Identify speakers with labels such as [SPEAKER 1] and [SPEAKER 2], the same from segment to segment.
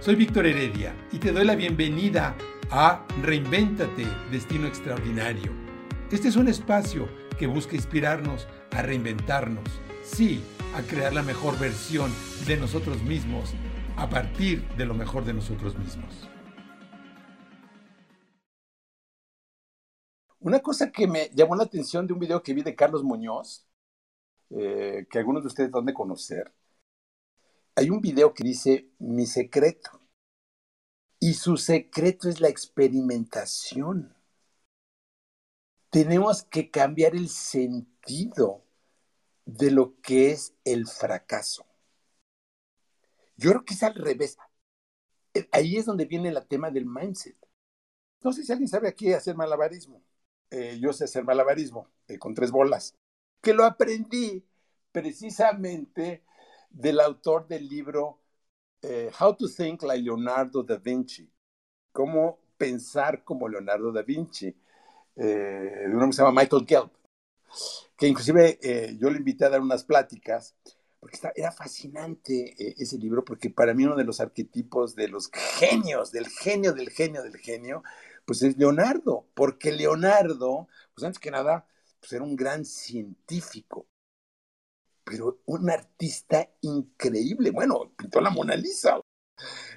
[SPEAKER 1] Soy Víctor Heredia y te doy la bienvenida a Reinvéntate, Destino Extraordinario. Este es un espacio que busca inspirarnos a reinventarnos, sí, a crear la mejor versión de nosotros mismos a partir de lo mejor de nosotros mismos.
[SPEAKER 2] Una cosa que me llamó la atención de un video que vi de Carlos Muñoz, eh, que algunos de ustedes van a conocer, hay un video que dice mi secreto. Y su secreto es la experimentación. Tenemos que cambiar el sentido de lo que es el fracaso. Yo creo que es al revés. Eh, ahí es donde viene el tema del mindset. No sé si alguien sabe aquí hacer malabarismo. Eh, yo sé hacer malabarismo eh, con tres bolas, que lo aprendí precisamente del autor del libro How to Think Like Leonardo da Vinci, cómo pensar como Leonardo da Vinci, de un hombre que se llama Michael Gelb, que inclusive yo le invité a dar unas pláticas porque era fascinante eh, ese libro, porque para mí uno de los arquetipos de los genios, del genio, del genio, del genio, pues es Leonardo, porque Leonardo, pues antes que nada, pues era un gran científico, pero un artista increíble. Bueno, pintó la Mona Lisa.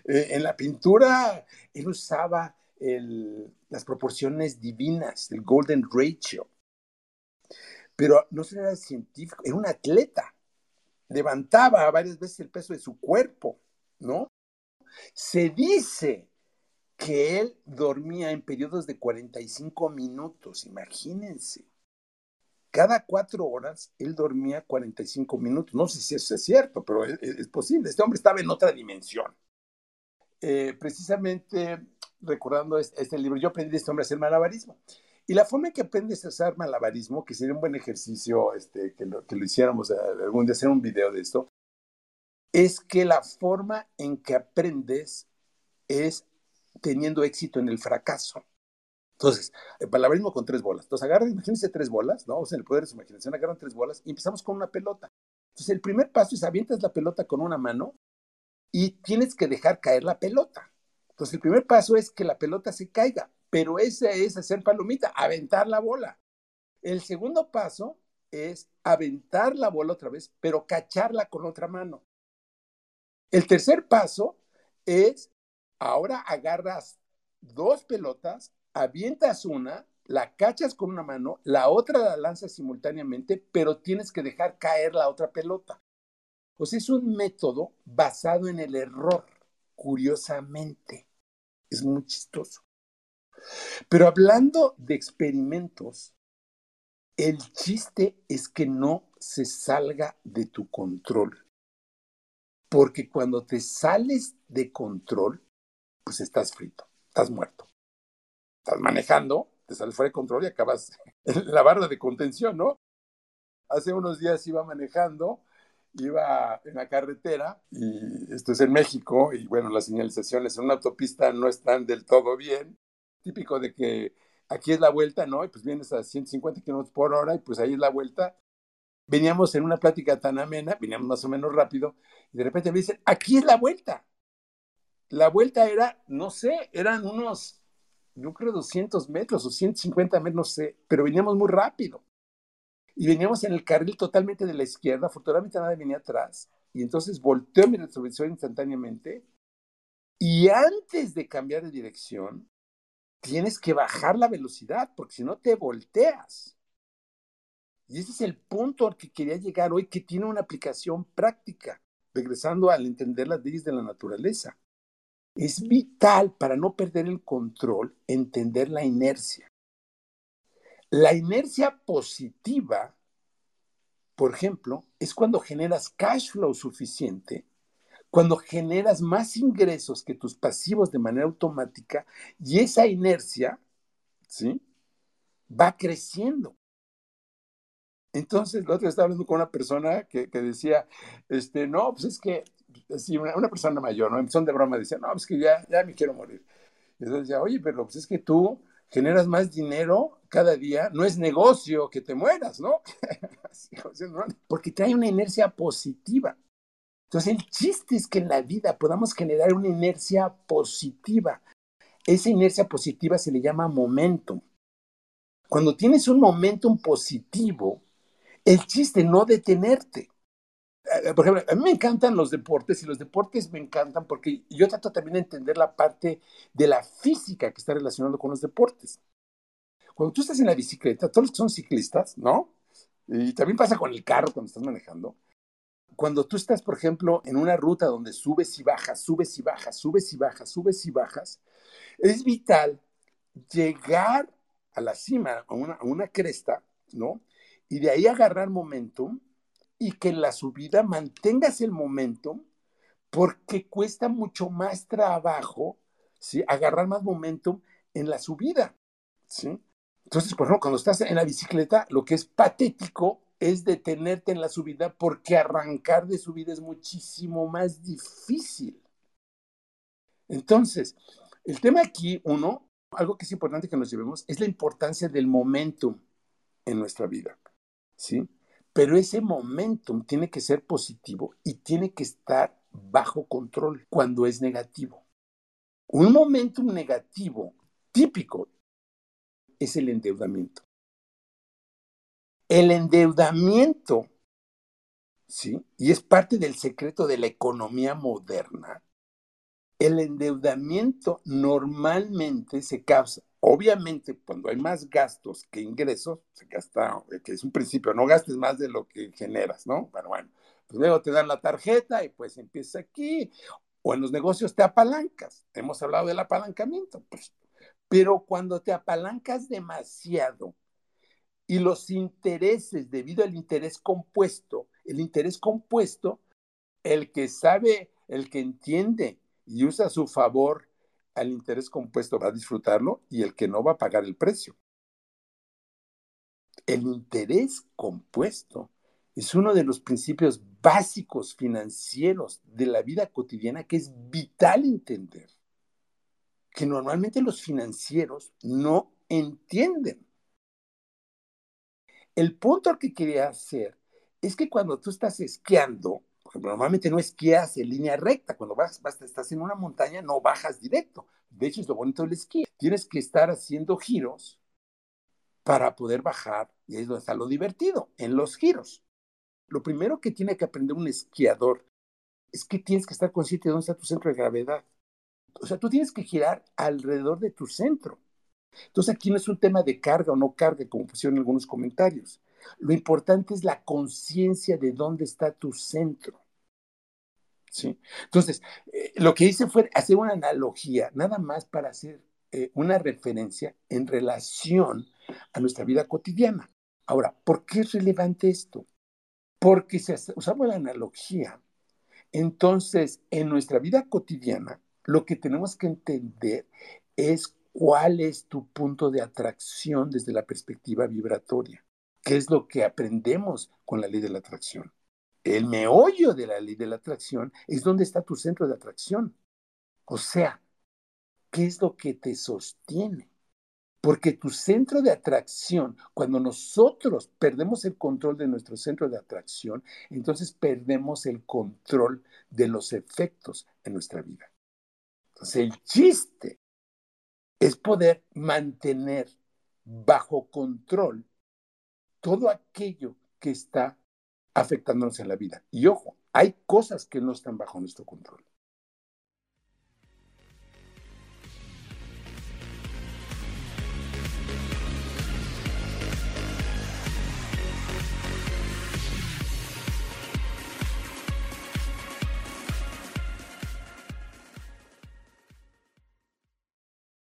[SPEAKER 2] Eh, en la pintura, él usaba las proporciones divinas, el Golden Ratio. Pero no solo era científico, era un atleta levantaba varias veces el peso de su cuerpo, ¿no? Se dice que él dormía en periodos de 45 minutos, imagínense. Cada cuatro horas él dormía 45 minutos. No sé si eso es cierto, pero es, posible. Este hombre estaba en otra dimensión. Eh, precisamente recordando este, libro, yo aprendí de este hombre a hacer malabarismo. Y la forma en que aprendes a hacer malabarismo, que sería un buen ejercicio este, que, lo, que lo hiciéramos eh, algún día, hacer un video de esto, es que la forma en que aprendes es teniendo éxito en el fracaso. Entonces, el malabarismo con tres bolas. Entonces, agarran, imagínense tres bolas, ¿no? O sea, en el poder de su imaginación, agarran tres bolas y empezamos con una pelota. Entonces, el primer paso es avientas la pelota con una mano y tienes que dejar caer la pelota. Entonces, el primer paso es que la pelota se caiga pero ese es hacer palomita, aventar la bola. El segundo paso es aventar la bola otra vez, pero cacharla con otra mano. El tercer paso es, ahora agarras dos pelotas, avientas una, la cachas con una mano, la otra la lanzas simultáneamente, pero tienes que dejar caer la otra pelota. Pues es un método basado en el error, curiosamente. Es muy chistoso. Pero hablando de experimentos, el chiste es que no se salga de tu control. Porque cuando te sales de control, pues estás frito, estás muerto. Estás manejando, te sales fuera de control y acabas en la barra de contención, ¿no? Hace unos días iba manejando, iba en la carretera, y esto es en México, y bueno, las señalizaciones en una autopista no están del todo bien típico de que aquí es la vuelta, ¿no? Y pues vienes a 150 kilómetros por hora y pues ahí es la vuelta. Veníamos en una plática tan amena, veníamos más o menos rápido, y de repente me dicen, aquí es la vuelta. La vuelta era, no sé, eran unos, yo creo 200 metros o 150 metros, no sé, pero veníamos muy rápido. Y veníamos en el carril totalmente de la izquierda, afortunadamente nada venía atrás, y entonces volteó mi retrovisor instantáneamente, y antes de cambiar de dirección, tienes que bajar la velocidad, porque si no te volteas. Y ese es el punto al que quería llegar hoy, que tiene una aplicación práctica, regresando al entender las leyes de la naturaleza. Es vital para no perder el control entender la inercia. La inercia positiva, por ejemplo, es cuando generas cash flow suficiente cuando generas más ingresos que tus pasivos de manera automática y esa inercia, ¿sí? Va creciendo. Entonces, la otra estaba hablando con una persona que, decía, este, no, pues es que, sí, una, persona mayor, ¿no? Son de broma, decía, no, pues que ya, ya me quiero morir. Y entonces decía, oye, pero pues es que tú generas más dinero cada día, no es negocio que te mueras, ¿no? Porque trae una inercia positiva. Entonces el chiste es que en la vida podamos generar una inercia positiva. Esa inercia positiva se le llama momentum. Cuando tienes un momentum positivo, el chiste no detenerte. Eh, por ejemplo, a mí me encantan los deportes y los deportes me encantan porque yo trato también de entender la parte de la física que está relacionada con los deportes. Cuando tú estás en la bicicleta, todos los que son ciclistas, ¿no? Y también pasa con el carro cuando estás manejando. Cuando tú estás, por ejemplo, en una ruta donde subes y bajas, subes y bajas, subes y bajas, subes y bajas, es vital llegar a la cima, a una, a una cresta, ¿no? Y de ahí agarrar momentum y que en la subida mantengas el momentum porque cuesta mucho más trabajo, ¿sí? Agarrar más momentum en la subida, ¿sí? Entonces, por ejemplo, cuando estás en la bicicleta, lo que es patético es detenerte en la subida porque arrancar de subida es muchísimo más difícil. Entonces, el tema aquí, uno, algo que es importante que nos llevemos, es la importancia del momentum en nuestra vida, ¿sí? Pero ese momentum tiene que ser positivo y tiene que estar bajo control cuando es negativo. Un momentum negativo típico es el endeudamiento. El endeudamiento, ¿sí? Y es parte del secreto de la economía moderna. El endeudamiento normalmente se causa Obviamente, cuando hay más gastos que ingresos, se gasta, eh, que es un principio, no gastes más de lo que generas, ¿no? Pero bueno, pues luego te dan la tarjeta y pues empieza aquí, o en los negocios te apalancas. Hemos hablado del apalancamiento, pues. Pero cuando te apalancas demasiado y los intereses, debido al interés compuesto, el interés compuesto, el que sabe, el que entiende y usa a su favor al interés compuesto va a disfrutarlo y el que no va a pagar el precio. El interés compuesto es uno de los principios básicos financieros de la vida cotidiana que es vital entender, que normalmente los financieros no entienden. El punto al que quería hacer es que cuando tú estás esquiando, normalmente no esquías en línea recta. Cuando vas, vas, estás en una montaña, no bajas directo. De hecho, es lo bonito del esquí. Tienes que estar haciendo giros para poder bajar. Y ahí es donde está lo divertido, en los giros. Lo primero que tiene que aprender un esquiador es que tienes que estar consciente de dónde está tu centro de gravedad. O sea, tú tienes que girar alrededor de tu centro. Entonces aquí no es un tema de carga o no carga, como pusieron algunos comentarios. Lo importante es la conciencia de dónde está tu centro. ¿Sí? Entonces, eh, lo que hice fue hacer una analogía, nada más para hacer eh, una referencia en relación a nuestra vida cotidiana. Ahora, ¿por qué es relevante esto? Porque si usamos la analogía, entonces en nuestra vida cotidiana lo que tenemos que entender es cuál es tu punto de atracción desde la perspectiva vibratoria. ¿Qué es lo que aprendemos con la ley de la atracción? El meollo de la ley de la atracción es donde está tu centro de atracción. O sea, ¿qué es lo que te sostiene? Porque tu centro de atracción, cuando nosotros perdemos el control de nuestro centro de atracción, entonces perdemos el control de los efectos en nuestra vida. Entonces el chiste es poder mantener bajo control todo aquello que está afectándonos en la vida. Y ojo, hay cosas que no están bajo nuestro control.